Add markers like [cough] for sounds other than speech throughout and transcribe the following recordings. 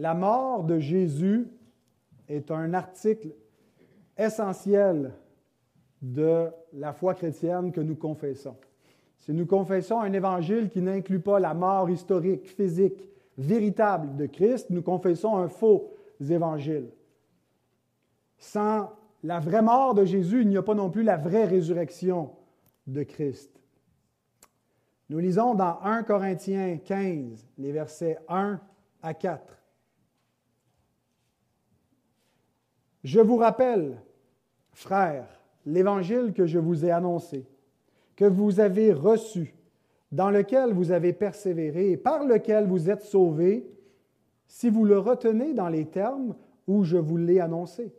La mort de Jésus est un article essentiel de la foi chrétienne que nous confessons. Si nous confessons un évangile qui n'inclut pas la mort historique, physique, véritable de Christ, nous confessons un faux évangile. Sans la vraie mort de Jésus, il n'y a pas non plus la vraie résurrection de Christ. Nous lisons dans 1 Corinthiens 15, les versets 1 à 4. Je vous rappelle, frères, l'évangile que je vous ai annoncé, que vous avez reçu, dans lequel vous avez persévéré et par lequel vous êtes sauvés, si vous le retenez dans les termes où je vous l'ai annoncé.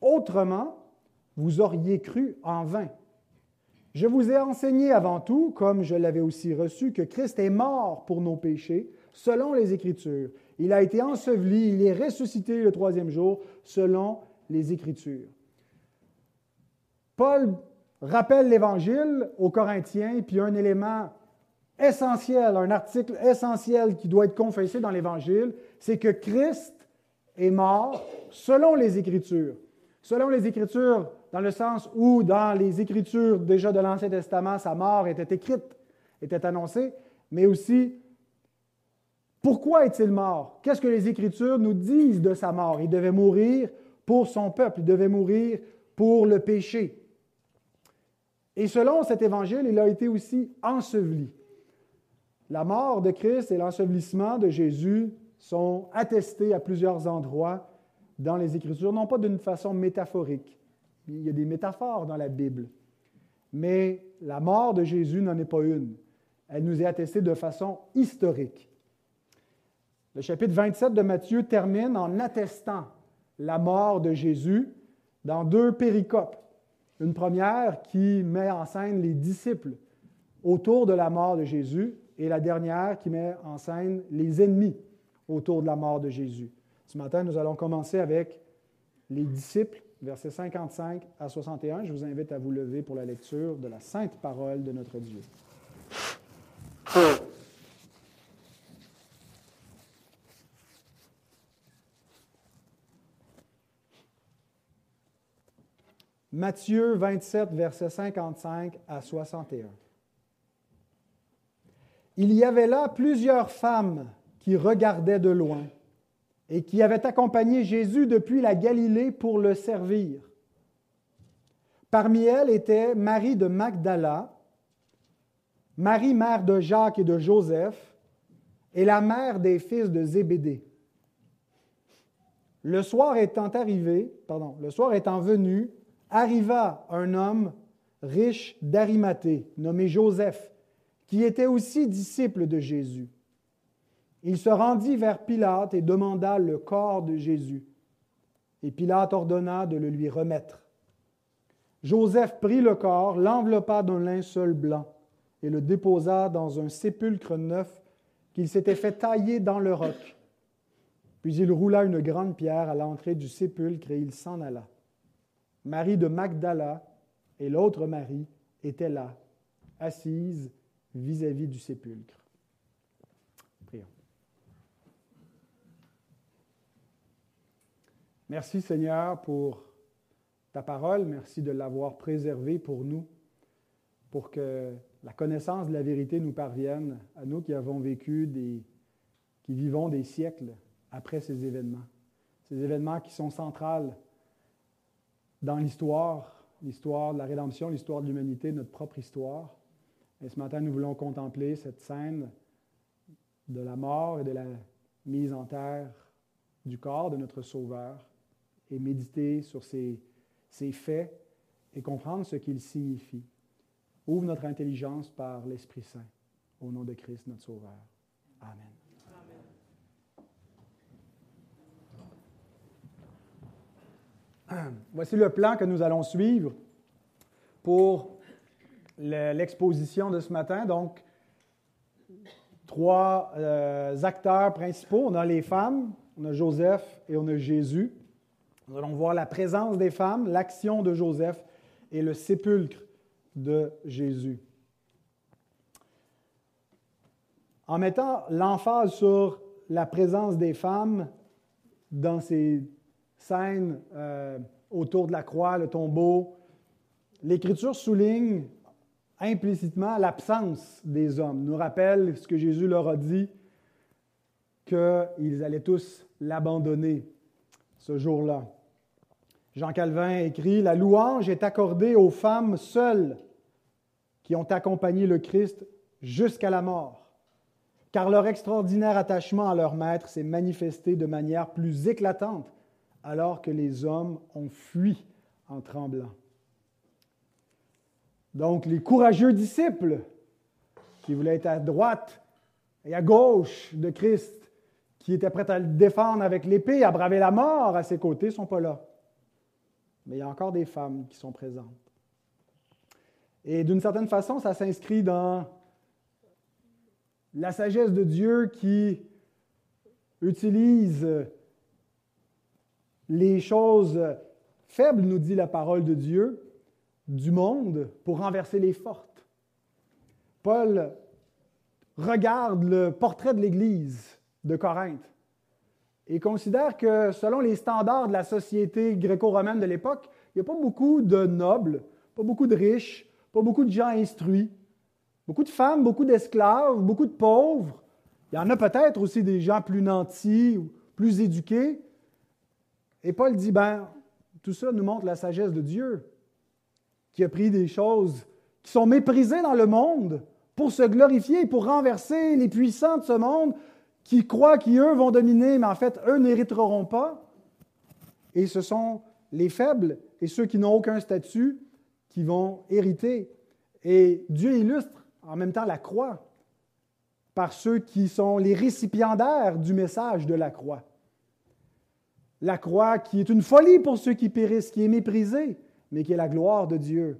Autrement, vous auriez cru en vain. Je vous ai enseigné avant tout, comme je l'avais aussi reçu, que Christ est mort pour nos péchés, selon les Écritures. Il a été enseveli, il est ressuscité le troisième jour, selon les Écritures. Paul rappelle l'Évangile aux Corinthiens, puis un élément essentiel, un article essentiel qui doit être confessé dans l'Évangile, c'est que Christ est mort selon les Écritures. Selon les Écritures, dans le sens où dans les Écritures déjà de l'Ancien Testament, sa mort était écrite, était annoncée, mais aussi pourquoi est-il mort? Qu'est-ce que les Écritures nous disent de sa mort? Il devait mourir pour son peuple, il devait mourir pour le péché. Et selon cet évangile, il a été aussi enseveli. La mort de Christ et l'ensevelissement de Jésus sont attestés à plusieurs endroits dans les Écritures, non pas d'une façon métaphorique. Il y a des métaphores dans la Bible. Mais la mort de Jésus n'en est pas une. Elle nous est attestée de façon historique. Le chapitre 27 de Matthieu termine en attestant la mort de Jésus dans deux péricopes. Une première qui met en scène les disciples autour de la mort de Jésus et la dernière qui met en scène les ennemis autour de la mort de Jésus. Ce matin, nous allons commencer avec les disciples, versets 55 à 61. Je vous invite à vous lever pour la lecture de la sainte parole de notre Dieu. Matthieu 27, versets 55 à 61. Il y avait là plusieurs femmes qui regardaient de loin et qui avaient accompagné Jésus depuis la Galilée pour le servir. Parmi elles était Marie de Magdala, Marie mère de Jacques et de Joseph, et la mère des fils de Zébédée. Le soir étant arrivé, pardon, le soir étant venu, arriva un homme riche d'Arimathée, nommé Joseph, qui était aussi disciple de Jésus. Il se rendit vers Pilate et demanda le corps de Jésus. Et Pilate ordonna de le lui remettre. Joseph prit le corps, l'enveloppa d'un linceul blanc et le déposa dans un sépulcre neuf qu'il s'était fait tailler dans le roc. Puis il roula une grande pierre à l'entrée du sépulcre et il s'en alla. Marie de Magdala et l'autre Marie étaient là, assises vis-à-vis du sépulcre. Prions. Merci Seigneur pour ta parole, merci de l'avoir préservée pour nous, pour que la connaissance de la vérité nous parvienne, à nous qui avons vécu des, qui vivons des siècles après ces événements, ces événements qui sont centrales dans l'histoire, l'histoire de la rédemption, l'histoire de l'humanité, notre propre histoire. Et ce matin, nous voulons contempler cette scène de la mort et de la mise en terre du corps de notre Sauveur et méditer sur ces, ces faits et comprendre ce qu'ils signifient. Ouvre notre intelligence par l'Esprit Saint. Au nom de Christ, notre Sauveur. Amen. [clears throat] Voici le plan que nous allons suivre pour l'exposition de ce matin. Donc, trois euh, acteurs principaux. On a les femmes, on a Joseph et on a Jésus. Nous allons voir la présence des femmes, l'action de Joseph et le sépulcre de Jésus. En mettant l'emphase sur la présence des femmes dans ces scènes euh, autour de la croix, le tombeau, l'Écriture souligne implicitement l'absence des hommes, nous rappelle ce que Jésus leur a dit, qu'ils allaient tous l'abandonner ce jour-là. Jean Calvin écrit, La louange est accordée aux femmes seules qui ont accompagné le Christ jusqu'à la mort, car leur extraordinaire attachement à leur Maître s'est manifesté de manière plus éclatante alors que les hommes ont fui en tremblant. Donc les courageux disciples qui voulaient être à droite et à gauche de Christ, qui étaient prêts à le défendre avec l'épée, à braver la mort à ses côtés, ne sont pas là. Mais il y a encore des femmes qui sont présentes. Et d'une certaine façon, ça s'inscrit dans la sagesse de Dieu qui utilise les choses faibles, nous dit la parole de Dieu, du monde pour renverser les fortes. Paul regarde le portrait de l'Église de Corinthe et considère que selon les standards de la société gréco-romaine de l'époque, il n'y a pas beaucoup de nobles, pas beaucoup de riches, pas beaucoup de gens instruits, beaucoup de femmes, beaucoup d'esclaves, beaucoup de pauvres. Il y en a peut-être aussi des gens plus nantis plus éduqués. Et Paul dit, ben, tout ça nous montre la sagesse de Dieu, qui a pris des choses qui sont méprisées dans le monde pour se glorifier pour renverser les puissants de ce monde qui croient qu'eux vont dominer, mais en fait, eux n'hériteront pas. Et ce sont les faibles et ceux qui n'ont aucun statut qui vont hériter. Et Dieu illustre en même temps la croix par ceux qui sont les récipiendaires du message de la croix. La croix qui est une folie pour ceux qui périssent, qui est méprisée, mais qui est la gloire de Dieu.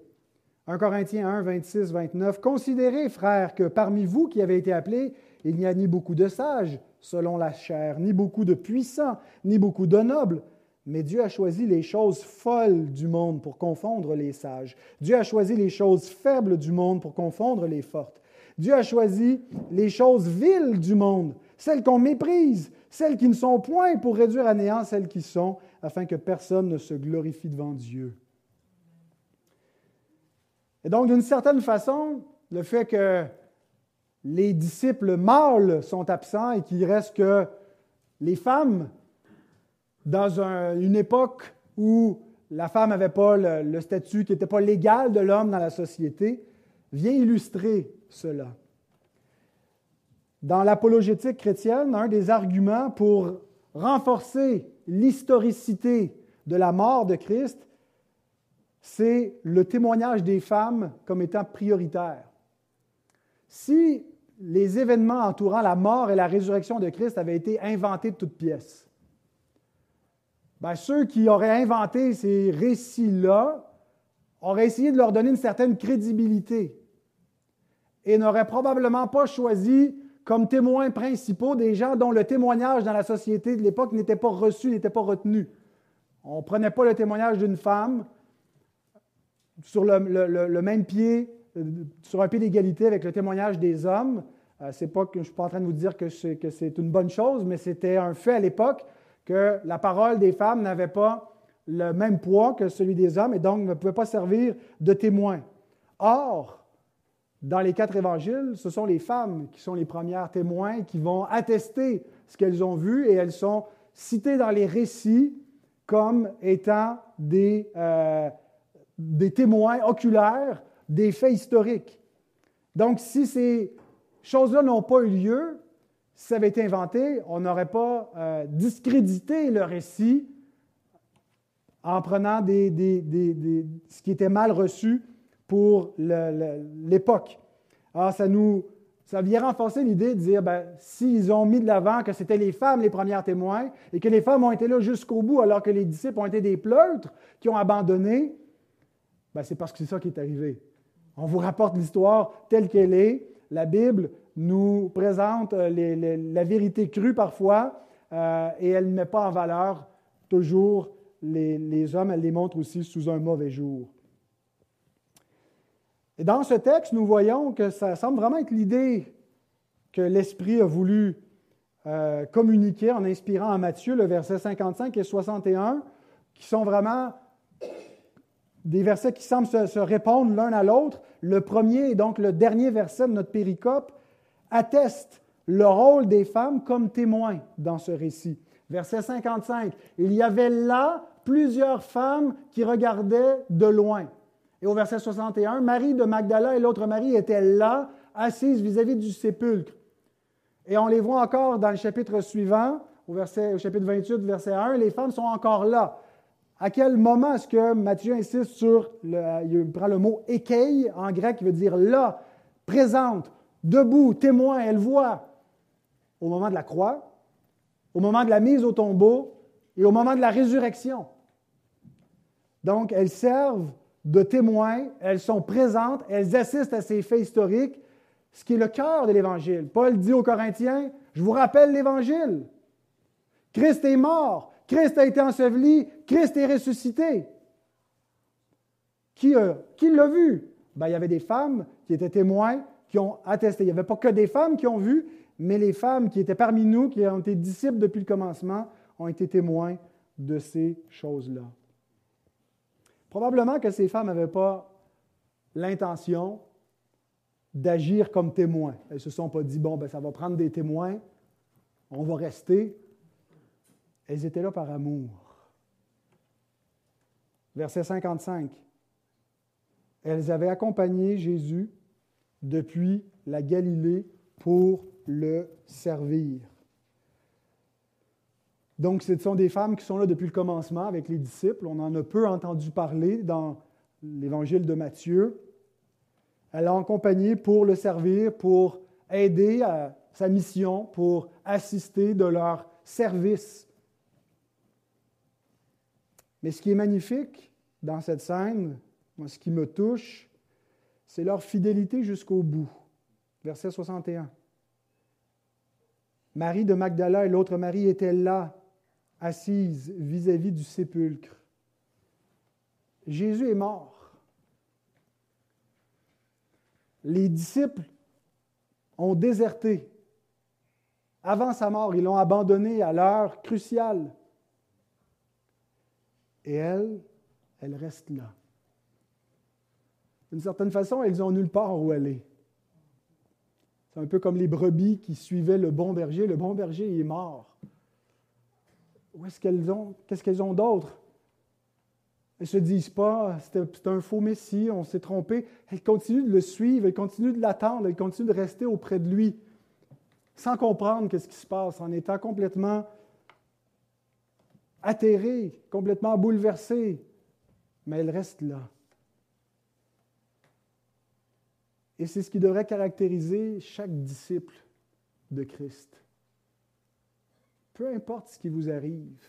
1 Corinthiens 1, 26, 29. Considérez, frères, que parmi vous qui avez été appelés, il n'y a ni beaucoup de sages, selon la chair, ni beaucoup de puissants, ni beaucoup de nobles, mais Dieu a choisi les choses folles du monde pour confondre les sages. Dieu a choisi les choses faibles du monde pour confondre les fortes. Dieu a choisi les choses viles du monde, celles qu'on méprise, celles qui ne sont point, pour réduire à néant celles qui sont, afin que personne ne se glorifie devant Dieu. Et donc, d'une certaine façon, le fait que les disciples mâles sont absents et qu'il reste que les femmes, dans une époque où la femme n'avait pas le, statut qui n'était pas légal de l'homme dans la société, vient illustrer cela. Dans l'apologétique chrétienne, un des arguments pour renforcer l'historicité de la mort de Christ, c'est le témoignage des femmes comme étant prioritaire. Si les événements entourant la mort et la résurrection de Christ avaient été inventés de toutes pièces, ben, ceux qui auraient inventé ces récits-là auraient essayé de leur donner une certaine crédibilité et n'auraient probablement pas choisi comme témoins principaux des gens dont le témoignage dans la société de l'époque n'était pas reçu, n'était pas retenu. On ne prenait pas le témoignage d'une femme sur le, même pied, euh, sur un pied d'égalité avec le témoignage des hommes. Euh, c'est pas que je ne suis pas en train de vous dire que c'est, que c'est une bonne chose, mais c'était un fait à l'époque que la parole des femmes n'avait pas le même poids que celui des hommes et donc ne pouvait pas servir de témoin. Or, dans les quatre évangiles, ce sont les femmes qui sont les premières témoins qui vont attester ce qu'elles ont vu et elles sont citées dans les récits comme étant des, euh, témoins oculaires des faits historiques. Donc, si ces choses-là n'ont pas eu lieu, si ça avait été inventé, on n'aurait pas euh, discrédité le récit en prenant ce qui était mal reçu pour l'époque. Alors, ça nous ça vient renforcer l'idée de dire, ben, s'ils ont mis de l'avant que c'était les femmes les premières témoins et que les femmes ont été là jusqu'au bout alors que les disciples ont été des pleutres qui ont abandonné, ben, c'est parce que c'est ça qui est arrivé. On vous rapporte l'histoire telle qu'elle est. La Bible nous présente euh, la vérité crue parfois euh, et elle ne met pas en valeur toujours les hommes, elle les montre aussi sous un mauvais jour. Dans ce texte, nous voyons que ça semble vraiment être l'idée que l'Esprit a voulu euh, communiqué en inspirant à Matthieu le verset 55 et 61, qui sont vraiment des versets qui semblent se, répondre l'un à l'autre. Le premier et donc le dernier verset de notre péricope atteste le rôle des femmes comme témoins dans ce récit. Verset 55, il y avait là plusieurs femmes qui regardaient de loin. Et au verset 61, Marie de Magdala et l'autre Marie étaient là, assises vis-à-vis du sépulcre. Et on les voit encore dans le chapitre suivant, au, chapitre 28, verset 1, les femmes sont encore là. À quel moment est-ce que Matthieu insiste sur, le, il prend le mot ékeille en grec qui veut dire là, présente, debout, témoin, elle voit. Au moment de la croix, au moment de la mise au tombeau et au moment de la résurrection. Donc, elles servent de témoins, elles sont présentes, elles assistent à ces faits historiques, ce qui est le cœur de l'Évangile. Paul dit aux Corinthiens, je vous rappelle l'Évangile. Christ est mort, Christ a été enseveli, Christ est ressuscité. Qui, euh, qui l'a vu? Ben, il y avait des femmes qui étaient témoins, qui ont attesté. Il n'y avait pas que des femmes qui ont vu, mais les femmes qui étaient parmi nous, qui ont été disciples depuis le commencement, ont été témoins de ces choses-là. Probablement que ces femmes n'avaient pas l'intention d'agir comme témoins. Elles ne se sont pas dit, bon, ben, ça va prendre des témoins, on va rester. Elles étaient là par amour. Verset 55. Elles avaient accompagné Jésus depuis la Galilée pour le servir. Donc, ce sont des femmes qui sont là depuis le commencement avec les disciples. On en a peu entendu parler dans l'évangile de Matthieu. Elle l'a accompagné pour le servir, pour aider à sa mission, pour assister de leur service. Mais ce qui est magnifique dans cette scène, moi, ce qui me touche, c'est leur fidélité jusqu'au bout. Verset 61. Marie de Magdala et l'autre Marie étaient là, assises vis-à-vis du sépulcre. Jésus est mort. Les disciples ont déserté. Avant sa mort, ils l'ont abandonné à l'heure cruciale. Et elle, elle reste là. D'une certaine façon, elles ont nulle part où aller. C'est un peu comme les brebis qui suivaient le bon berger. Le bon berger est mort. Où est-ce qu'elles ont? Qu'est-ce qu'elles ont d'autre? Elles ne se disent pas, c'est un faux Messie, on s'est trompé. Elles continuent de le suivre, elles continuent de l'attendre, elles continuent de rester auprès de lui, sans comprendre ce qui se passe, en étant complètement atterrées, complètement bouleversées. Mais elles restent là. Et c'est ce qui devrait caractériser chaque disciple de Christ. Peu importe ce qui vous arrive,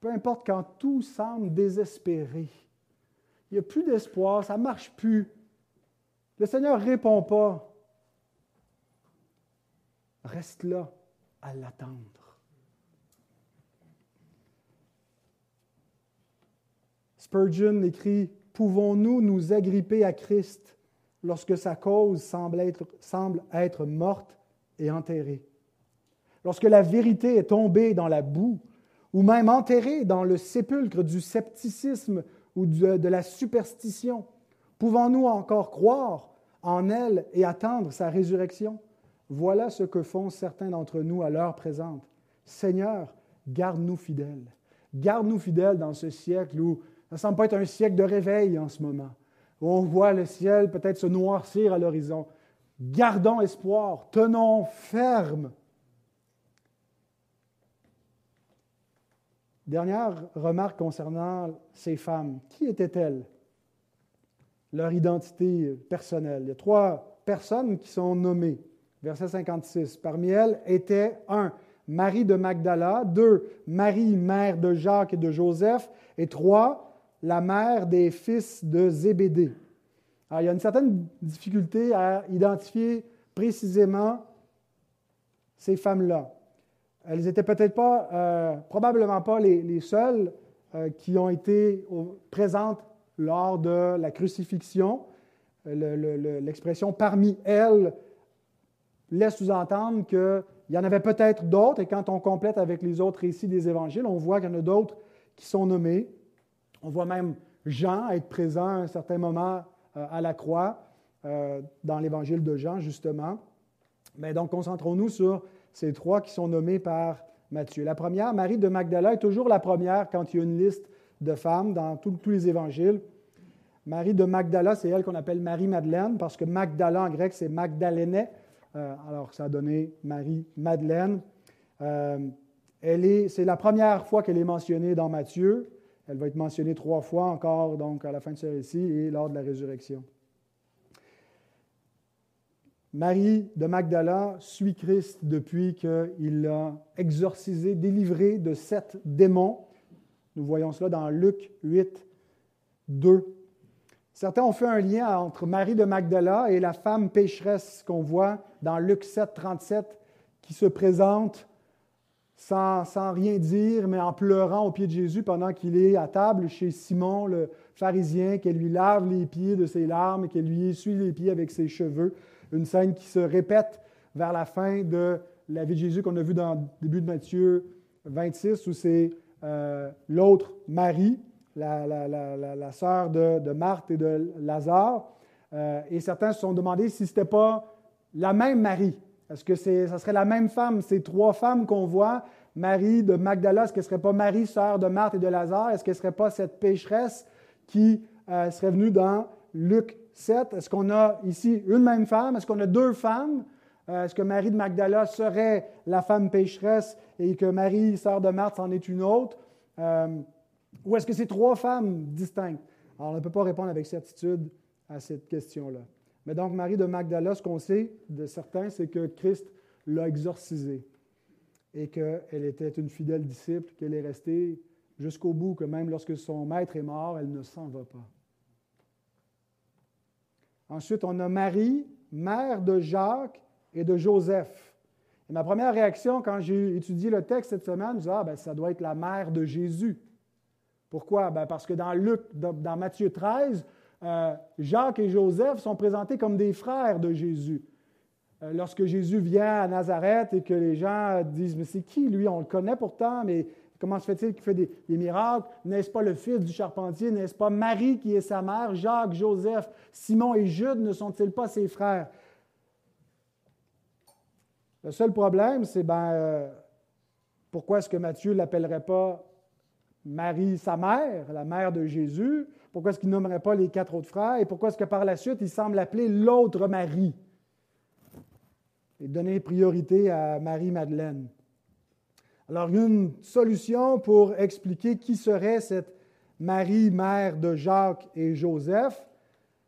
peu importe quand tout semble désespéré, il n'y a plus d'espoir, ça ne marche plus, le Seigneur ne répond pas, reste là à l'attendre. Spurgeon écrit Pouvons-nous nous agripper à Christ lorsque sa cause semble être, semble être morte et enterrée. Lorsque la vérité est tombée dans la boue, ou même enterrée dans le sépulcre du scepticisme ou de, la superstition, pouvons-nous encore croire en elle et attendre sa résurrection? Voilà ce que font certains d'entre nous à l'heure présente. Seigneur, garde-nous fidèles. Garde-nous fidèles dans ce siècle où ça ne semble pas être un siècle de réveil en ce moment où on voit le ciel peut-être se noircir à l'horizon. Gardons espoir, tenons ferme. Dernière remarque concernant ces femmes. Qui étaient-elles? Leur identité personnelle. Il y a trois personnes qui sont nommées. Verset 56. Parmi elles étaient un, Marie de Magdala, deux, Marie, mère de Jacques et de Joseph, et trois, la mère des fils de Zébédée. Il y a une certaine difficulté à identifier précisément ces femmes-là. Elles n'étaient peut-être pas, euh, probablement pas les, seules euh, qui ont été présentes lors de la crucifixion. L'expression parmi elles laisse sous-entendre qu'il y en avait peut-être d'autres, et quand on complète avec les autres récits des évangiles, on voit qu'il y en a d'autres qui sont nommés. On voit même Jean être présent à un certain moment euh, à la croix, dans l'évangile de Jean, justement. Mais donc, concentrons-nous sur ces trois qui sont nommés par Matthieu. La première, Marie de Magdala, est toujours la première quand il y a une liste de femmes dans tous les évangiles. Marie de Magdala, c'est elle qu'on appelle Marie-Madeleine, parce que Magdala en grec, c'est Magdaléne. Euh, alors, ça a donné Marie-Madeleine. Euh, c'est la première fois qu'elle est mentionnée dans Matthieu. Elle va être mentionnée trois fois encore donc, à la fin de ce récit et lors de la résurrection. Marie de Magdala suit Christ depuis qu'il l'a exorcisé, délivré de sept démons. Nous voyons cela dans Luc 8, 2. Certains ont fait un lien entre Marie de Magdala et la femme pécheresse qu'on voit dans Luc 7, 37, qui se présente sans, sans, rien dire, mais en pleurant au pied de Jésus pendant qu'il est à table chez Simon, le pharisien, qu'elle lui lave les pieds de ses larmes et qu'elle lui essuie les pieds avec ses cheveux une scène qui se répète vers la fin de la vie de Jésus qu'on a vu dans le début de Matthieu 26, où c'est euh, l'autre Marie, la, sœur de, Marthe et de Lazare. Euh, et certains se sont demandé si ce n'était pas la même Marie. Est-ce que ça serait la même femme, ces trois femmes qu'on voit, Marie de Magdala, est-ce qu'elle ne serait pas Marie, sœur de Marthe et de Lazare? Est-ce qu'elle ne serait pas cette pécheresse qui euh, serait venue dans Luc 7. Est-ce qu'on a ici une même femme? Est-ce qu'on a deux femmes? Euh, est-ce que Marie de Magdala serait la femme pécheresse et que Marie, sœur de Marthe, en est une autre? Euh, ou est-ce que c'est trois femmes distinctes? Alors, on ne peut pas répondre avec certitude à cette question-là. Mais donc, Marie de Magdala, ce qu'on sait de certains, c'est que Christ l'a exorcisée et qu'elle était une fidèle disciple, qu'elle est restée jusqu'au bout, que même lorsque son maître est mort, elle ne s'en va pas. Ensuite, on a Marie, mère de Jacques et de Joseph. Et ma première réaction quand j'ai étudié le texte cette semaine, je disais, ah, ben, ça doit être la mère de Jésus. Pourquoi? Ben, parce que dans Luc, dans, Matthieu 13, euh, Jacques et Joseph sont présentés comme des frères de Jésus. Euh, lorsque Jésus vient à Nazareth et que les gens disent, mais c'est qui lui? On le connaît pourtant, mais Comment se fait-il qu'il fait des, miracles? N'est-ce pas le fils du charpentier? N'est-ce pas Marie qui est sa mère? Jacques, Joseph, Simon et Jude ne sont-ils pas ses frères? Le seul problème, c'est ben, euh, pourquoi est-ce que Matthieu ne l'appellerait pas Marie, sa mère, la mère de Jésus? Pourquoi est-ce qu'il nommerait pas les quatre autres frères? Et pourquoi est-ce que par la suite, il semble appeler l'autre Marie? Et donner priorité à Marie-Madeleine. Alors, une solution pour expliquer qui serait cette Marie, mère de Jacques et Joseph,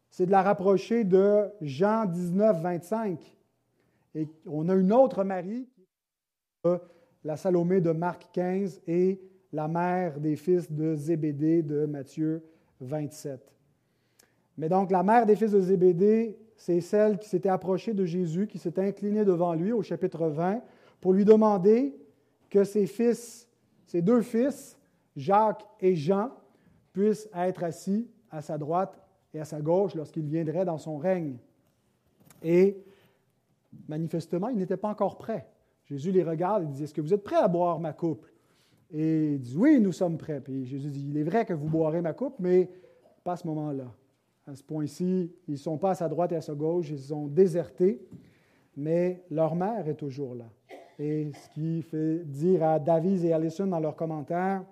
c'est de la rapprocher de Jean 19, 25. Et on a une autre Marie, la Salomé de Marc 15 et la mère des fils de Zébédée de Matthieu 27. Mais donc, la mère des fils de Zébédée, c'est celle qui s'était approchée de Jésus, qui s'est inclinée devant lui au chapitre 20 pour lui demander que ses fils, ses deux fils, Jacques et Jean, puissent être assis à sa droite et à sa gauche lorsqu'il viendrait dans son règne. Et manifestement, ils n'étaient pas encore prêts. Jésus les regarde et dit Est-ce que vous êtes prêts à boire ma coupe? Et ils disent Oui, nous sommes prêts. Puis Jésus dit Il est vrai que vous boirez ma coupe, mais pas à ce moment-là. À ce point-ci, ils ne sont pas à sa droite et à sa gauche, ils ont déserté, mais leur mère est toujours là. Et ce qui fait dire à David et Allison dans leurs commentaires,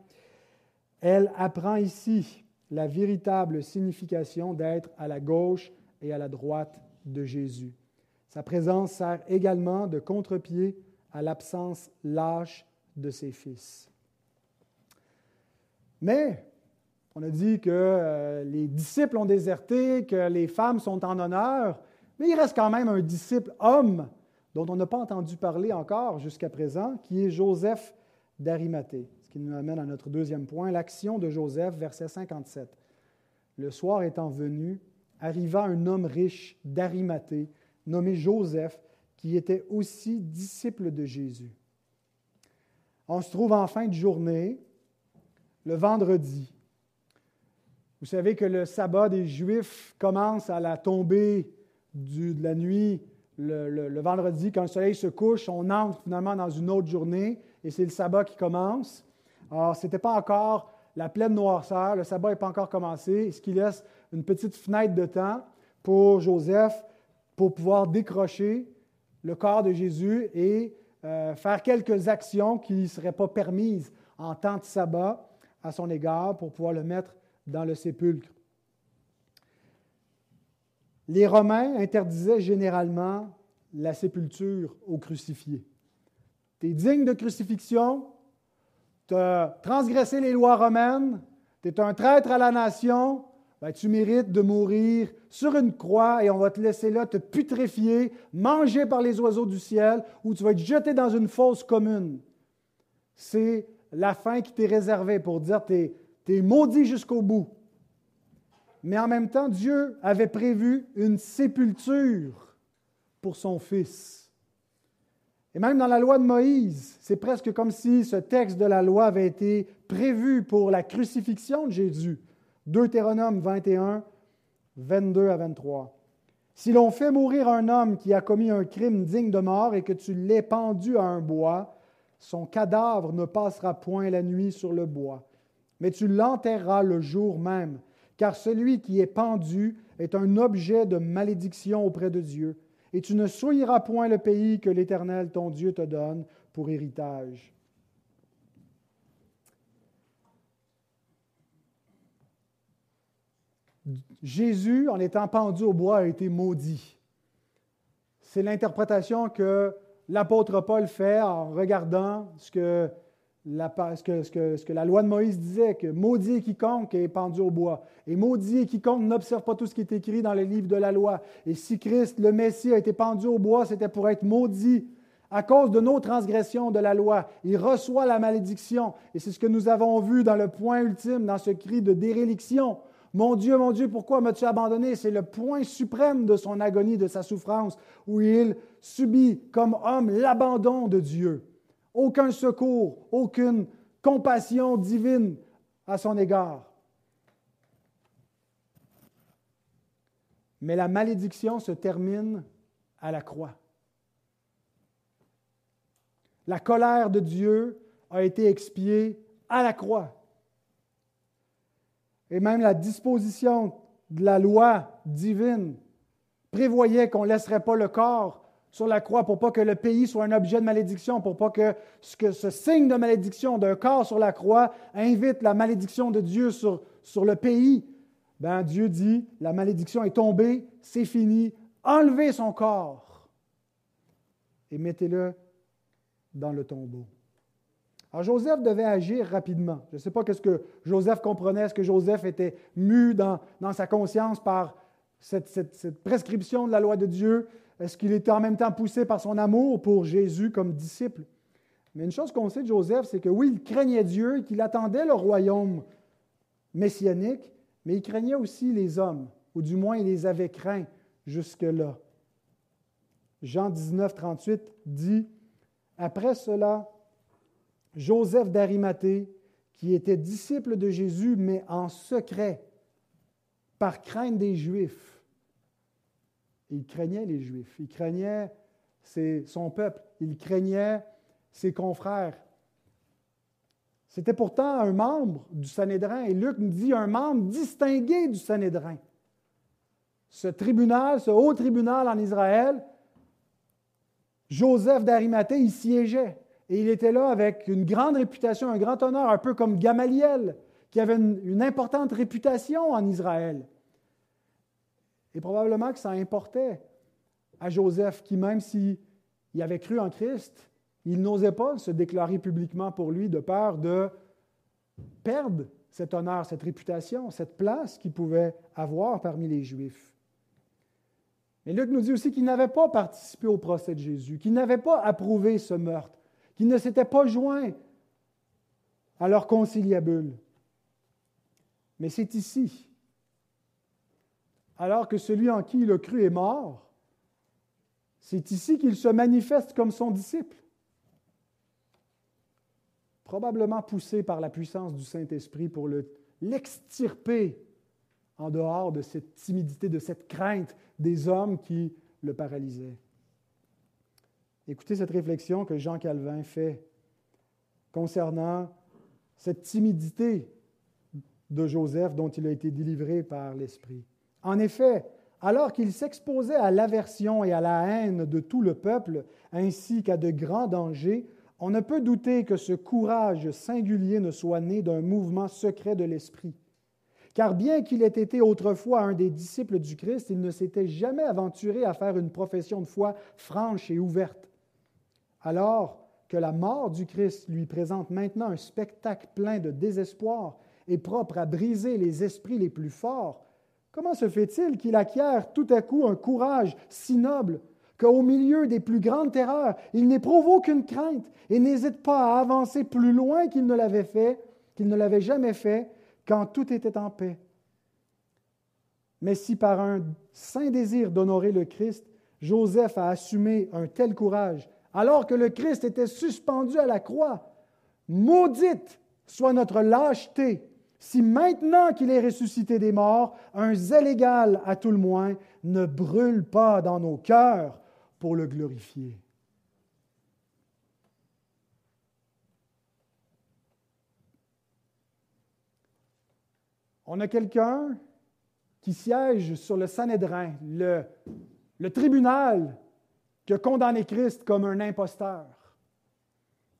elle apprend ici la véritable signification d'être à la gauche et à la droite de Jésus. Sa présence sert également de contre-pied à l'absence lâche de ses fils. Mais on a dit que euh, les disciples ont déserté, que les femmes sont en honneur, mais il reste quand même un disciple homme dont on n'a pas entendu parler encore jusqu'à présent, qui est Joseph d'Arimathée. Ce qui nous amène à notre deuxième point, l'action de Joseph, verset 57. Le soir étant venu, arriva un homme riche d'Arimathée, nommé Joseph, qui était aussi disciple de Jésus. On se trouve en fin de journée, le vendredi. Vous savez que le sabbat des Juifs commence à la tombée de la nuit le, vendredi, quand le soleil se couche, on entre finalement dans une autre journée et c'est le sabbat qui commence. Alors, ce n'était pas encore la pleine noirceur, le sabbat n'est pas encore commencé, ce qui laisse une petite fenêtre de temps pour Joseph pour pouvoir décrocher le corps de Jésus et euh, faire quelques actions qui ne seraient pas permises en temps de sabbat à son égard pour pouvoir le mettre dans le sépulcre. Les Romains interdisaient généralement la sépulture aux crucifiés. Tu es digne de crucifixion, tu as transgressé les lois romaines, tu es un traître à la nation, ben, tu mérites de mourir sur une croix et on va te laisser là te putréfier, manger par les oiseaux du ciel, ou tu vas être jeté dans une fosse commune. C'est la fin qui t'est réservée pour dire tu es maudit jusqu'au bout. Mais en même temps, Dieu avait prévu une sépulture pour son Fils. Et même dans la loi de Moïse, c'est presque comme si ce texte de la loi avait été prévu pour la crucifixion de Jésus. Deutéronome 21, 22 à 23. Si l'on fait mourir un homme qui a commis un crime digne de mort et que tu l'aies pendu à un bois, son cadavre ne passera point la nuit sur le bois, mais tu l'enterreras le jour même, car celui qui est pendu est un objet de malédiction auprès de Dieu, et tu ne souilleras point le pays que l'Éternel ton Dieu te donne pour héritage. Jésus, en étant pendu au bois, a été maudit. C'est l'interprétation que l'apôtre Paul fait en regardant ce que, ce, que, la loi de Moïse disait, que maudit est quiconque est pendu au bois. Et maudit est quiconque n'observe pas tout ce qui est écrit dans le livre de la loi. Et si Christ, le Messie, a été pendu au bois, c'était pour être maudit à cause de nos transgressions de la loi. Il reçoit la malédiction. Et c'est ce que nous avons vu dans le point ultime, dans ce cri de déréliction. Mon Dieu, mon Dieu, pourquoi m'as-tu abandonné? C'est le point suprême de son agonie, de sa souffrance, où il subit comme homme l'abandon de Dieu. Aucun secours, aucune compassion divine à son égard. Mais la malédiction se termine à la croix. La colère de Dieu a été expiée à la croix et même la disposition de la loi divine prévoyait qu'on ne laisserait pas le corps sur la croix pour pas que le pays soit un objet de malédiction, pour pas que ce, que ce signe de malédiction d'un corps sur la croix invite la malédiction de Dieu sur, sur le pays. Ben, Dieu dit, la malédiction est tombée, c'est fini, enlevez son corps et mettez-le dans le tombeau. Alors Joseph devait agir rapidement. Je ne sais pas qu'est-ce que Joseph comprenait, est-ce que Joseph était mu dans, sa conscience par cette, cette, prescription de la loi de Dieu, est-ce qu'il était en même temps poussé par son amour pour Jésus comme disciple? Mais une chose qu'on sait de Joseph, c'est que oui, il craignait Dieu, qu'il attendait le royaume messianique, mais il craignait aussi les hommes, ou du moins il les avait craints jusque-là. Jean 19, 38 dit, Après cela, Joseph d'Arimathée, qui était disciple de Jésus, mais en secret, par crainte des Juifs. Il craignait les Juifs, il craignait son peuple, il craignait ses confrères. C'était pourtant un membre du Sanhédrin, et Luc nous dit un membre distingué du Sanhédrin. Ce tribunal, ce haut tribunal en Israël, Joseph d'Arimathée y siégeait. Et il était là avec une grande réputation, un grand honneur, un peu comme Gamaliel, qui avait une, importante réputation en Israël. Et probablement que ça importait à Joseph, qui même s'il avait cru en Christ, il n'osait pas se déclarer publiquement pour lui de peur de perdre cet honneur, cette réputation, cette place qu'il pouvait avoir parmi les Juifs. Mais Luc nous dit aussi qu'il n'avait pas participé au procès de Jésus, qu'il n'avait pas approuvé ce meurtre, qui ne s'étaient pas joints à leur conciliabule. Mais c'est ici, alors que celui en qui il a cru est mort, c'est ici qu'il se manifeste comme son disciple, probablement poussé par la puissance du Saint-Esprit pour l'extirper en dehors de cette timidité, de cette crainte des hommes qui le paralysaient. Écoutez cette réflexion que Jean Calvin fait concernant cette timidité de Joseph dont il a été délivré par l'Esprit. En effet, alors qu'il s'exposait à l'aversion et à la haine de tout le peuple, ainsi qu'à de grands dangers, on ne peut douter que ce courage singulier ne soit né d'un mouvement secret de l'Esprit. Car bien qu'il ait été autrefois un des disciples du Christ, il ne s'était jamais aventuré à faire une profession de foi franche et ouverte. Alors que la mort du Christ lui présente maintenant un spectacle plein de désespoir et propre à briser les esprits les plus forts, comment se fait-il qu'il acquiert tout à coup un courage si noble qu'au milieu des plus grandes terreurs, il n'éprouve aucune crainte et n'hésite pas à avancer plus loin qu'il ne l'avait fait, qu'il ne l'avait jamais fait, quand tout était en paix? Mais si par un saint désir d'honorer le Christ, Joseph a assumé un tel courage, alors que le Christ était suspendu à la croix, maudite soit notre lâcheté si maintenant qu'il est ressuscité des morts, un zèle égal à tout le moins ne brûle pas dans nos cœurs pour le glorifier. On a quelqu'un qui siège sur le Sanhédrin, le, le tribunal qui a condamné Christ comme un imposteur.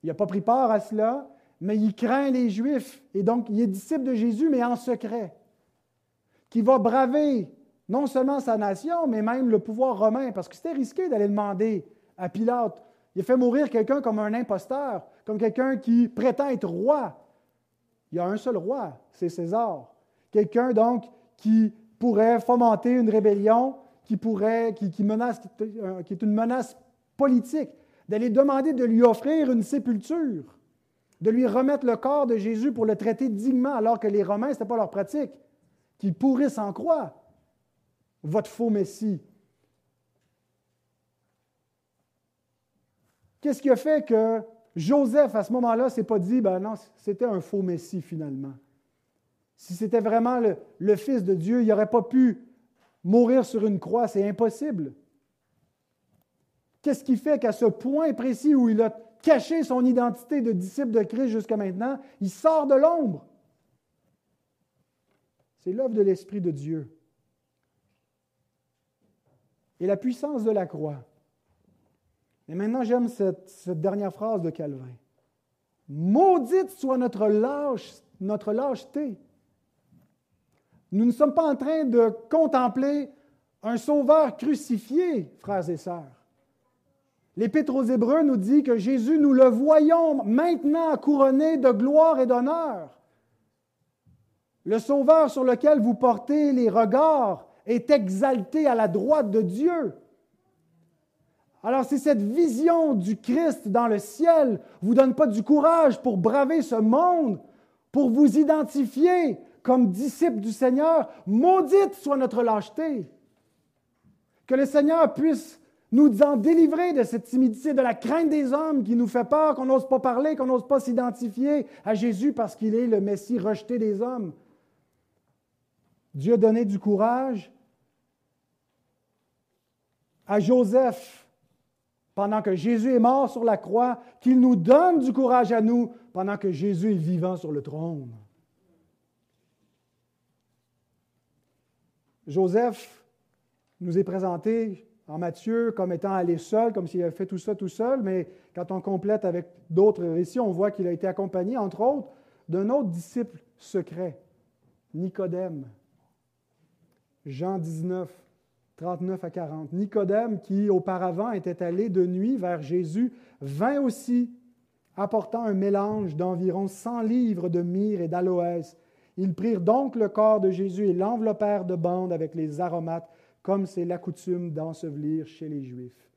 Il n'a pas pris part à cela, mais il craint les Juifs, et donc il est disciple de Jésus, mais en secret, qui va braver non seulement sa nation, mais même le pouvoir romain, parce que c'était risqué d'aller demander à Pilate. Il a fait mourir quelqu'un comme un imposteur, comme quelqu'un qui prétend être roi. Il y a un seul roi, c'est César. Quelqu'un donc qui pourrait fomenter une rébellion, qui pourrait, qui, menace, qui est une menace politique, d'aller demander de lui offrir une sépulture, de lui remettre le corps de Jésus pour le traiter dignement, alors que les Romains, ce n'était pas leur pratique, qu'ils pourrissent en croix votre faux Messie. Qu'est-ce qui a fait que Joseph, à ce moment-là, ne s'est pas dit, ben non, c'était un faux Messie finalement? Si c'était vraiment le, le, Fils de Dieu, il n'aurait pas pu mourir sur une croix, c'est impossible. Qu'est-ce qui fait qu'à ce point précis où il a caché son identité de disciple de Christ jusqu'à maintenant, il sort de l'ombre? C'est l'œuvre de l'Esprit de Dieu et la puissance de la croix. Et maintenant, j'aime cette, dernière phrase de Calvin. Maudite soit notre, notre lâcheté. Nous ne sommes pas en train de contempler un sauveur crucifié, frères et sœurs. L'Épître aux Hébreux nous dit que Jésus, nous le voyons maintenant couronné de gloire et d'honneur. Le sauveur sur lequel vous portez les regards est exalté à la droite de Dieu. Alors si cette vision du Christ dans le ciel ne vous donne pas du courage pour braver ce monde, pour vous identifier comme disciple du Seigneur, maudite soit notre lâcheté. Que le Seigneur puisse nous en délivrer de cette timidité, de la crainte des hommes qui nous fait peur, qu'on n'ose pas parler, qu'on n'ose pas s'identifier à Jésus parce qu'il est le Messie rejeté des hommes. Dieu a donné du courage à Joseph pendant que Jésus est mort sur la croix, qu'il nous donne du courage à nous pendant que Jésus est vivant sur le trône. Joseph nous est présenté en Matthieu comme étant allé seul, comme s'il avait fait tout ça tout seul, mais quand on complète avec d'autres récits, on voit qu'il a été accompagné, entre autres, d'un autre disciple secret, Nicodème. Jean 19, 39 à 40. Nicodème, qui auparavant était allé de nuit vers Jésus, vint aussi, apportant un mélange d'environ 100 livres de myrrhe et d'aloès. Ils prirent donc le corps de Jésus et l'enveloppèrent de bandes avec les aromates, comme c'est la coutume d'ensevelir chez les Juifs.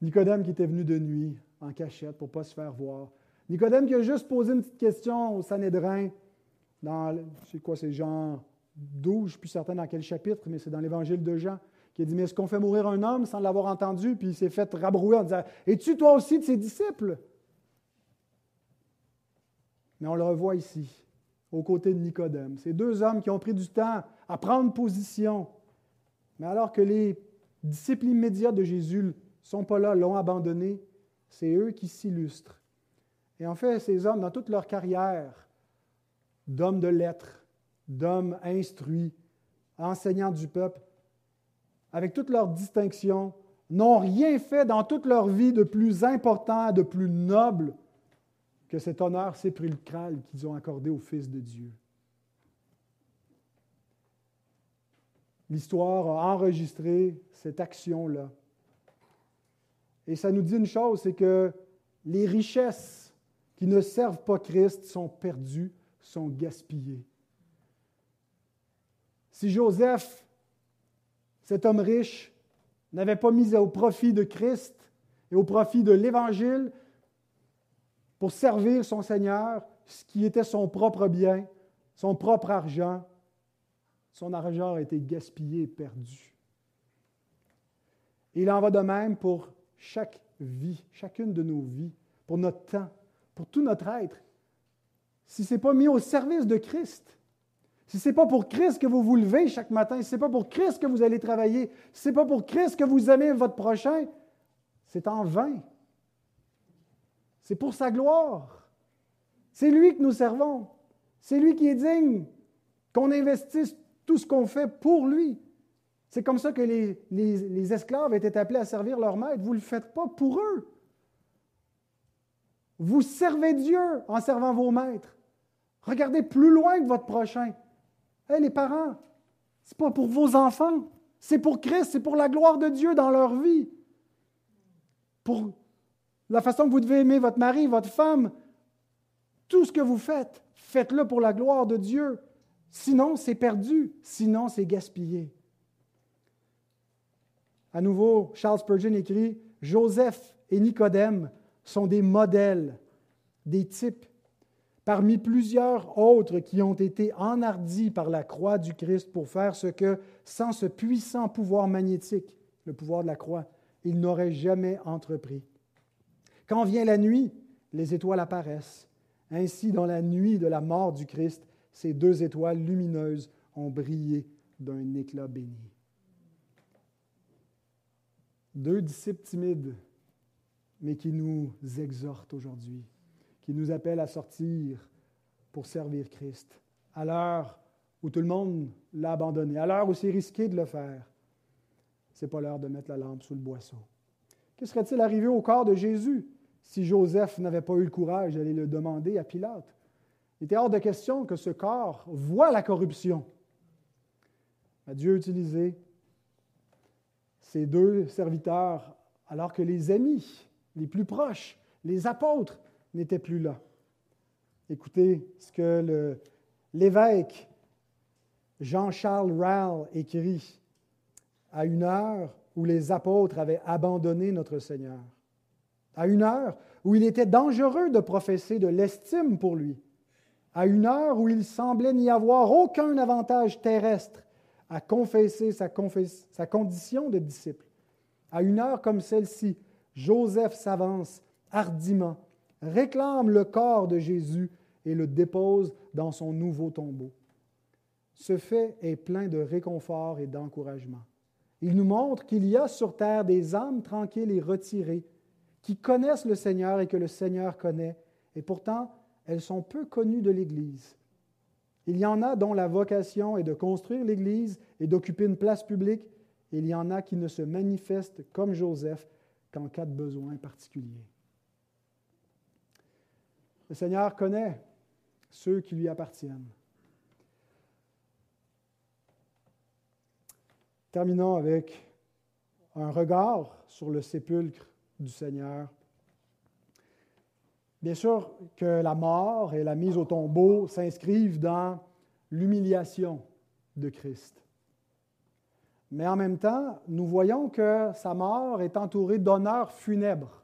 Nicodème qui était venu de nuit, en cachette, pour ne pas se faire voir. Nicodème qui a juste posé une petite question au Sanhédrin, dans, c'est quoi, c'est Jean 12, je ne suis plus certain dans quel chapitre, mais c'est dans l'évangile de Jean, qui a dit, mais est-ce qu'on fait mourir un homme sans l'avoir entendu? Puis il s'est fait rabrouer en disant, es-tu toi aussi de ses disciples? Mais on le revoit ici, aux côtés de Nicodème. Ces deux hommes qui ont pris du temps à prendre position. Mais alors que les disciples immédiats de Jésus ne sont pas là, l'ont abandonné. C'est eux qui s'illustrent. Et en fait, ces hommes, dans toute leur carrière d'hommes de lettres, d'hommes instruits, enseignants du peuple, avec toutes leurs distinctions, n'ont rien fait dans toute leur vie de plus important, de plus noble que cet honneur sépulcral qu'ils ont accordé au Fils de Dieu. L'histoire a enregistré cette action-là. Et ça nous dit une chose, c'est que les richesses qui ne servent pas Christ sont perdues, sont gaspillées. Si Joseph, cet homme riche, n'avait pas mis au profit de Christ et au profit de l'Évangile pour servir son Seigneur, ce qui était son propre bien, son propre argent, son argent a été gaspillé et perdu. il en va de même pour chaque vie, chacune de nos vies, pour notre temps, pour tout notre être. Si ce n'est pas mis au service de Christ, si ce n'est pas pour Christ que vous vous levez chaque matin, si ce n'est pas pour Christ que vous allez travailler, si ce n'est pas pour Christ que vous aimez votre prochain, c'est en vain. C'est pour sa gloire. C'est lui que nous servons. C'est lui qui est digne qu'on investisse tout ce qu'on fait pour lui. C'est comme ça que les, esclaves étaient appelés à servir leur maître. Vous ne le faites pas pour eux. Vous servez Dieu en servant vos maîtres. Regardez plus loin que votre prochain. Les parents, ce n'est pas pour vos enfants, c'est pour Christ, c'est pour la gloire de Dieu dans leur vie. Pour la façon que vous devez aimer votre mari, votre femme, tout ce que vous faites, faites-le pour la gloire de Dieu. Sinon, c'est perdu. Sinon, c'est gaspillé. À nouveau, Charles Spurgeon écrit Joseph et Nicodème sont des modèles, des types, parmi plusieurs autres qui ont été enhardis par la croix du Christ pour faire ce que, sans ce puissant pouvoir magnétique, le pouvoir de la croix, ils n'auraient jamais entrepris. Quand vient la nuit, les étoiles apparaissent. Ainsi, dans la nuit de la mort du Christ, ces deux étoiles lumineuses ont brillé d'un éclat béni. Deux disciples timides, mais qui nous exhortent aujourd'hui, qui nous appellent à sortir pour servir Christ, à l'heure où tout le monde l'a abandonné, à l'heure où c'est risqué de le faire. Ce n'est pas l'heure de mettre la lampe sous le boisseau. Que serait-il arrivé au corps de Jésus? Si Joseph n'avait pas eu le courage d'aller le demander à Pilate? Il était hors de question que ce corps voit la corruption. Dieu a utilisé ces deux serviteurs alors que les amis les plus proches, les apôtres, n'étaient plus là. Écoutez ce que l'évêque Jean-Charles Rall écrit à une heure où les apôtres avaient abandonné notre Seigneur, à une heure où il était dangereux de professer de l'estime pour lui à une heure où il semblait n'y avoir aucun avantage terrestre à confesser sa, condition de disciple. À une heure comme celle-ci, Joseph s'avance hardiment, réclame le corps de Jésus et le dépose dans son nouveau tombeau. Ce fait est plein de réconfort et d'encouragement. Il nous montre qu'il y a sur terre des âmes tranquilles et retirées, qui connaissent le Seigneur et que le Seigneur connaît, et pourtant elles sont peu connues de l'Église. Il y en a dont la vocation est de construire l'Église et d'occuper une place publique, et il y en a qui ne se manifestent comme Joseph qu'en cas de besoin particulier. Le Seigneur connaît ceux qui lui appartiennent. Terminons avec un regard sur le sépulcre du Seigneur Bien sûr que la mort et la mise au tombeau s'inscrivent dans l'humiliation de Christ. Mais en même temps, nous voyons que sa mort est entourée d'honneurs funèbres.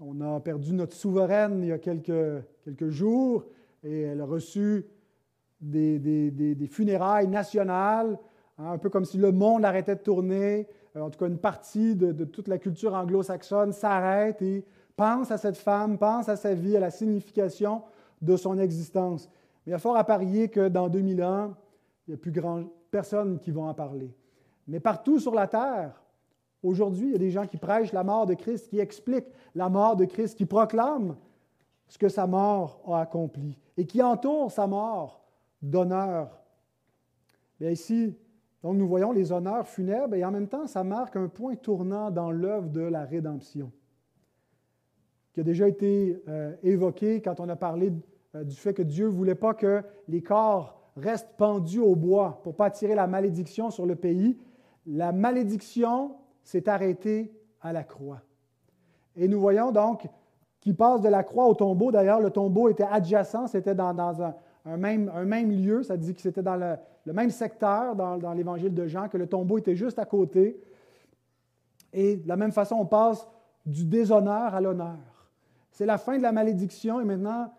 On a perdu notre souveraine il y a quelques, quelques jours et elle a reçu des, des, funérailles nationales, hein, un peu comme si le monde arrêtait de tourner. Euh, en tout cas, une partie de, toute la culture anglo-saxonne s'arrête et Pense à cette femme, pense à sa vie, à la signification de son existence. Mais il y a fort à parier que dans 2000 ans, il n'y a plus grand, personne qui va en parler. Mais partout sur la terre, aujourd'hui, il y a des gens qui prêchent la mort de Christ, qui expliquent la mort de Christ, qui proclament ce que sa mort a accompli et qui entourent sa mort d'honneur. Bien ici, donc nous voyons les honneurs funèbres et en même temps, ça marque un point tournant dans l'œuvre de la rédemption, qui a déjà été euh, évoqué quand on a parlé euh, du fait que Dieu ne voulait pas que les corps restent pendus au bois pour ne pas attirer la malédiction sur le pays. La malédiction s'est arrêtée à la croix. Et nous voyons donc qu'il passe de la croix au tombeau. D'ailleurs, le tombeau était adjacent, c'était dans, un, même, un, même, lieu. Ça dit que c'était dans le, même secteur dans, l'évangile de Jean, que le tombeau était juste à côté. Et de la même façon, on passe du déshonneur à l'honneur. C'est la fin de la malédiction et maintenant,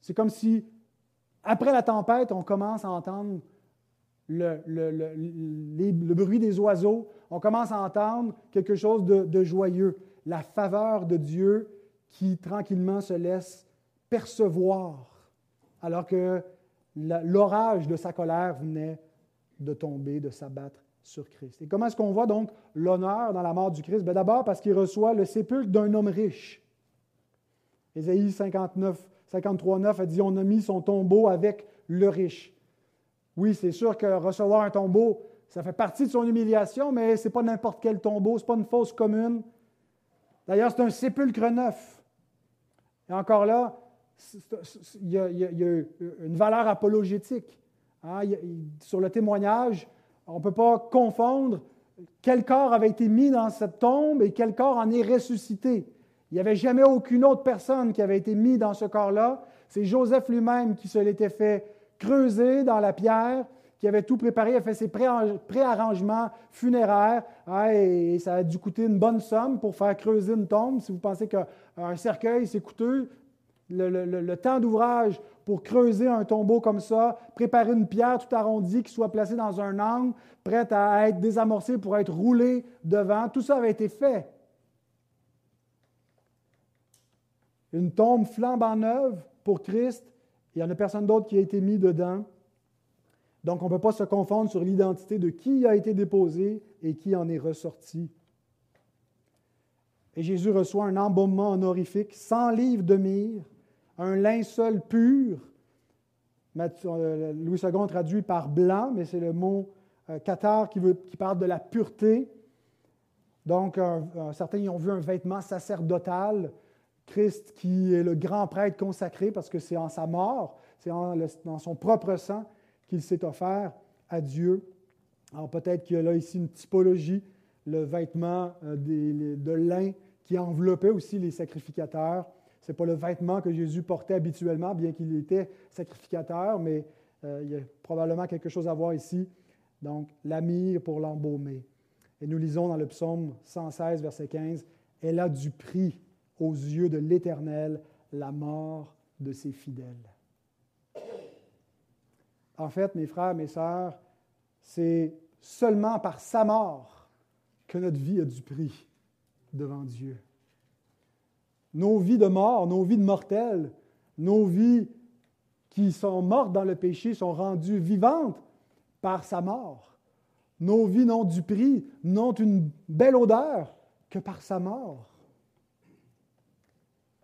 c'est comme si, après la tempête, on commence à entendre le, le, bruit des oiseaux, on commence à entendre quelque chose de, joyeux, la faveur de Dieu qui tranquillement se laisse percevoir, alors que l'orage de sa colère venait de tomber, de s'abattre sur Christ. Et comment est-ce qu'on voit donc l'honneur dans la mort du Christ? Ben, d'abord parce qu'il reçoit le sépulcre d'un homme riche. Ésaïe 59, 53.9 a dit On a mis son tombeau avec le riche. Oui, c'est sûr que recevoir un tombeau, ça fait partie de son humiliation, mais ce n'est pas n'importe quel tombeau, ce n'est pas une fosse commune. D'ailleurs, c'est un sépulcre neuf. Et encore là, il y, a, une valeur apologétique. Hein. sur le témoignage, on ne peut pas confondre quel corps avait été mis dans cette tombe et quel corps en est ressuscité. Il n'y avait jamais aucune autre personne qui avait été mise dans ce corps-là. C'est Joseph lui-même qui se l'était fait creuser dans la pierre, qui avait tout préparé, a fait ses préarrangements funéraires, hein, et ça a dû coûter une bonne somme pour faire creuser une tombe. Si vous pensez qu'un cercueil, c'est coûteux, le, temps d'ouvrage pour creuser un tombeau comme ça, préparer une pierre tout arrondie qui soit placée dans un angle, prête à être désamorcée pour être roulée devant, tout ça avait été fait. une tombe flambant neuve pour Christ. Il n'y en a personne d'autre qui a été mis dedans. Donc, on ne peut pas se confondre sur l'identité de qui a été déposé et qui en est ressorti. Et Jésus reçoit un embaumement honorifique, 100 livres de myrrhe, un linceul pur. Euh, Louis II traduit par blanc, mais c'est le mot cathare euh, qui, parle de la pureté. Donc, certains y ont vu un vêtement sacerdotal Christ qui est le grand prêtre consacré parce que c'est en sa mort, c'est dans son propre sang qu'il s'est offert à Dieu. Alors peut-être qu'il y a là ici une typologie, le vêtement euh, de lin qui enveloppait aussi les sacrificateurs. N'est pas le vêtement que Jésus portait habituellement, bien qu'il était sacrificateur, mais euh, il y a probablement quelque chose à voir ici. Donc, la pour l'embaumer. Et nous lisons dans le psaume 116, verset 15, Elle a du prix aux yeux de l'Éternel la mort de ses fidèles. En fait, mes frères, mes sœurs, c'est seulement par sa mort que notre vie a du prix devant Dieu. Nos vies de mort, nos vies de mortels, nos vies qui sont mortes dans le péché sont rendues vivantes par sa mort. Nos vies n'ont du prix, n'ont une belle odeur que par sa mort.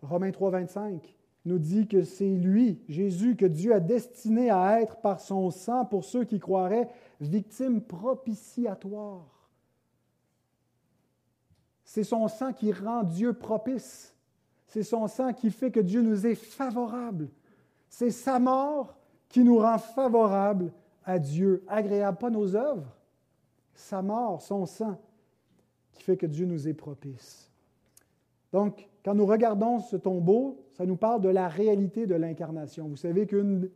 Romains 3, 25 nous dit que c'est lui, Jésus, que Dieu a destiné à être par son sang, pour ceux qui croiraient, victime propitiatoire. C'est son sang qui rend Dieu propice. C'est son sang qui fait que Dieu nous est favorable. C'est sa mort qui nous rend favorable à Dieu, agréable, pas nos œuvres. Sa mort, son sang, qui fait que Dieu nous est propice. Donc, quand nous regardons ce tombeau, ça nous parle de la réalité de l'incarnation. Vous savez qu'une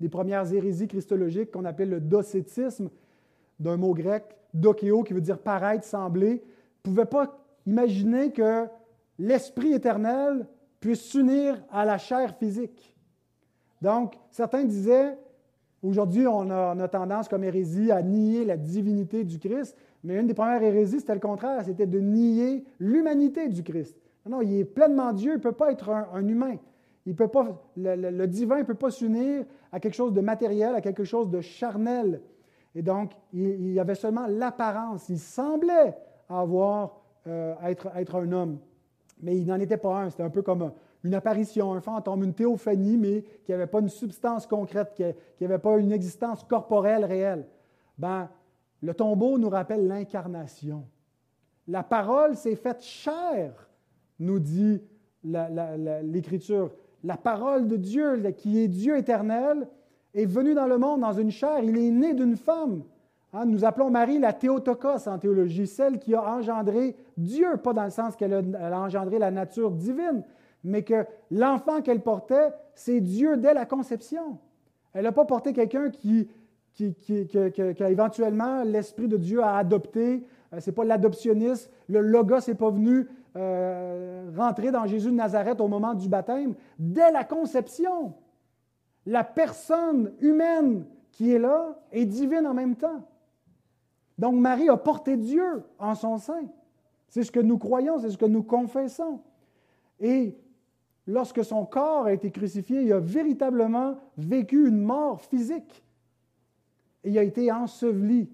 des premières hérésies christologiques qu'on appelle le docétisme, d'un mot grec, dokéo, qui veut dire paraître, sembler, ne pouvait pas imaginer que l'Esprit éternel puisse s'unir à la chair physique. Donc, certains disaient, aujourd'hui, on a, tendance comme hérésie à nier la divinité du Christ, mais une des premières hérésies, c'était le contraire, c'était de nier l'humanité du Christ. Non, il est pleinement Dieu, il ne peut pas être un, humain. Il peut pas, le, divin ne peut pas s'unir à quelque chose de matériel, à quelque chose de charnel. Et donc, il, y avait seulement l'apparence. Il semblait avoir, euh, être, être un homme, mais il n'en était pas un. C'était un peu comme une apparition, un fantôme, une théophanie, mais qui n'avait pas une substance concrète, qui n'avait pas une existence corporelle réelle. Ben, le tombeau nous rappelle l'incarnation. La parole s'est faite chair, nous dit l'Écriture. La, parole de Dieu, qui est Dieu éternel, est venue dans le monde dans une chair. Il est né d'une femme. Hein, nous appelons Marie la Théotokos en théologie, celle qui a engendré Dieu, pas dans le sens qu'elle a engendré la nature divine, mais que l'enfant qu'elle portait, c'est Dieu dès la conception. Elle n'a pas porté quelqu'un qui, qui, éventuellement l'Esprit de Dieu a adopté. Euh, Ce n'est pas l'adoptionnisme. Le Logos n'est pas venu euh, rentrer dans Jésus de Nazareth au moment du baptême. Dès la conception, la personne humaine qui est là est divine en même temps. Donc Marie a porté Dieu en son sein. C'est ce que nous croyons, c'est ce que nous confessons. Et lorsque son corps a été crucifié, il a véritablement vécu une mort physique. Et il a été enseveli.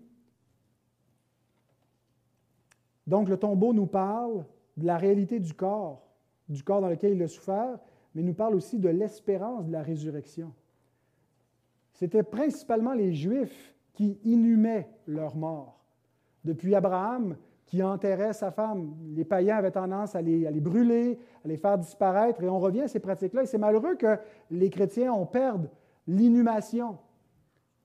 Donc le tombeau nous parle de la réalité du corps, du corps dans lequel il a souffert, mais nous parle aussi de l'espérance de la résurrection. C'était principalement les Juifs qui inhumaient leurs morts. Depuis Abraham, qui enterrait sa femme. Les païens avaient tendance à les, brûler, à les faire disparaître, et on revient à ces pratiques-là. Et c'est malheureux que les chrétiens, on perde l'inhumation.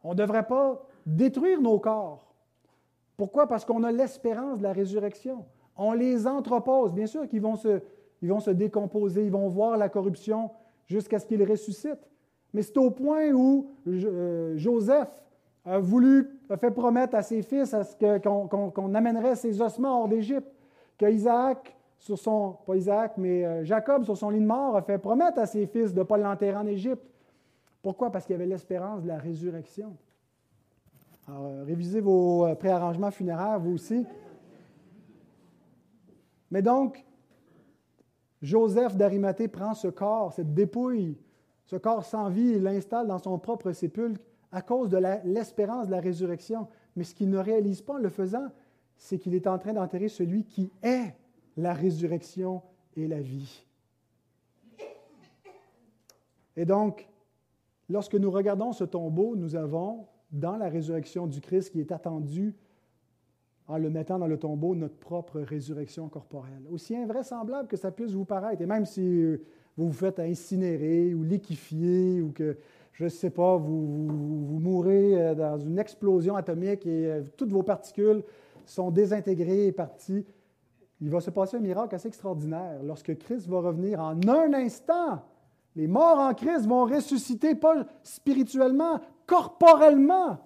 On ne devrait pas détruire nos corps. Pourquoi? Parce qu'on a l'espérance de la résurrection. On les entrepose. Bien sûr qu'ils vont se, ils vont se décomposer, ils vont voir la corruption jusqu'à ce qu'ils ressuscitent. Mais c'est au point où euh, Joseph a voulu, a fait promettre à ses fils qu'on, amènerait ses ossements hors d'Égypte, que Isaac, sur son, pas Isaac, mais euh, Jacob, sur son lit de mort, a fait promettre à ses fils de ne pas l'enterrer en Égypte. Pourquoi? Parce qu'il y avait l'espérance de la résurrection. Alors, euh, révisez vos euh, préarrangements funéraires, vous aussi. Mais donc, Joseph d'Arimathée prend ce corps, cette dépouille, ce corps sans vie, et l'installe dans son propre sépulcre à cause de l'espérance de la résurrection. Mais ce qu'il ne réalise pas en le faisant, c'est qu'il est en train d'enterrer celui qui est la résurrection et la vie. Et donc, lorsque nous regardons ce tombeau, nous avons, dans la résurrection du Christ qui est attendue, en le mettant dans le tombeau, notre propre résurrection corporelle. Aussi invraisemblable que ça puisse vous paraître, et même si euh, vous vous faites incinérer ou liquéfier ou que je ne sais pas, vous, vous, mourrez euh, dans une explosion atomique et euh, toutes vos particules sont désintégrées et parties. Il va se passer un miracle assez extraordinaire. Lorsque Christ va revenir en un instant, les morts en Christ vont ressusciter, pas spirituellement, corporellement.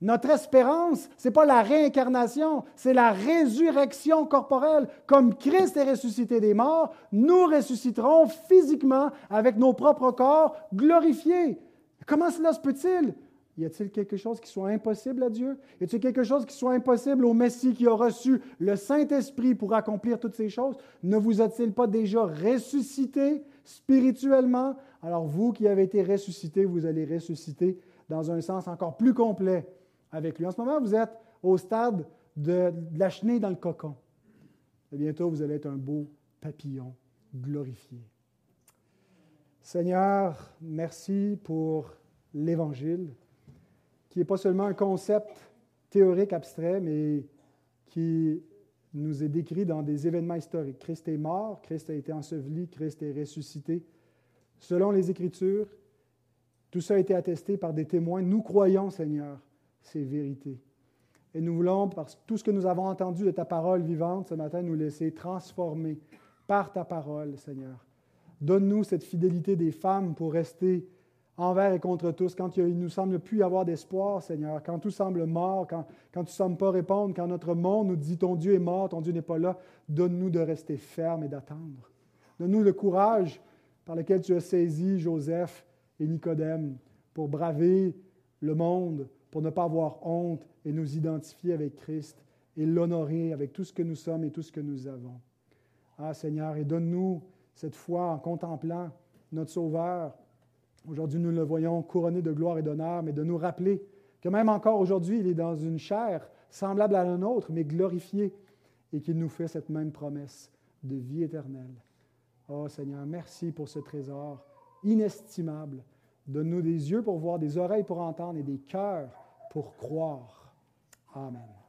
Notre espérance, ce n'est pas la réincarnation, c'est la résurrection corporelle. Comme Christ est ressuscité des morts, nous ressusciterons physiquement avec nos propres corps glorifiés. Comment cela se peut-il? Y a-t-il quelque chose qui soit impossible à Dieu? Y a-t-il quelque chose qui soit impossible au Messie qui a reçu le Saint-Esprit pour accomplir toutes ces choses? Ne vous a-t-il pas déjà ressuscité spirituellement? Alors vous qui avez été ressuscité, vous allez ressusciter dans un sens encore plus complet avec lui. En ce moment, vous êtes au stade de, la chenille dans le cocon. Et bientôt, vous allez être un beau papillon glorifié. Seigneur, merci pour l'Évangile, qui n'est pas seulement un concept théorique abstrait, mais qui nous est décrit dans des événements historiques. Christ est mort, Christ a été enseveli, Christ est ressuscité. Selon les Écritures, tout ça a été attesté par des témoins. Nous croyons, Seigneur, ces vérités. Et nous voulons, par tout ce que nous avons entendu de ta parole vivante ce matin, nous laisser transformer par ta parole, Seigneur. Donne-nous cette fidélité des femmes pour rester envers et contre tous, quand il nous semble plus y avoir d'espoir, Seigneur, quand tout semble mort, quand, quand tu ne sembles pas répondre, quand notre monde nous dit ton Dieu est mort, ton Dieu n'est pas là, donne-nous de rester ferme et d'attendre. Donne-nous le courage par lequel tu as saisi Joseph et Nicodème pour braver le monde, pour ne pas avoir honte et nous identifier avec Christ et l'honorer avec tout ce que nous sommes et tout ce que nous avons. Ah Seigneur, et donne-nous cette foi en contemplant notre Sauveur. Aujourd'hui, nous le voyons couronné de gloire et d'honneur, mais de nous rappeler que même encore aujourd'hui, il est dans une chair semblable à la nôtre, mais glorifiée, et qu'il nous fait cette même promesse de vie éternelle. Oh Seigneur, merci pour ce trésor inestimable. Donne-nous des yeux pour voir, des oreilles pour entendre et des cœurs pour croire. Amen.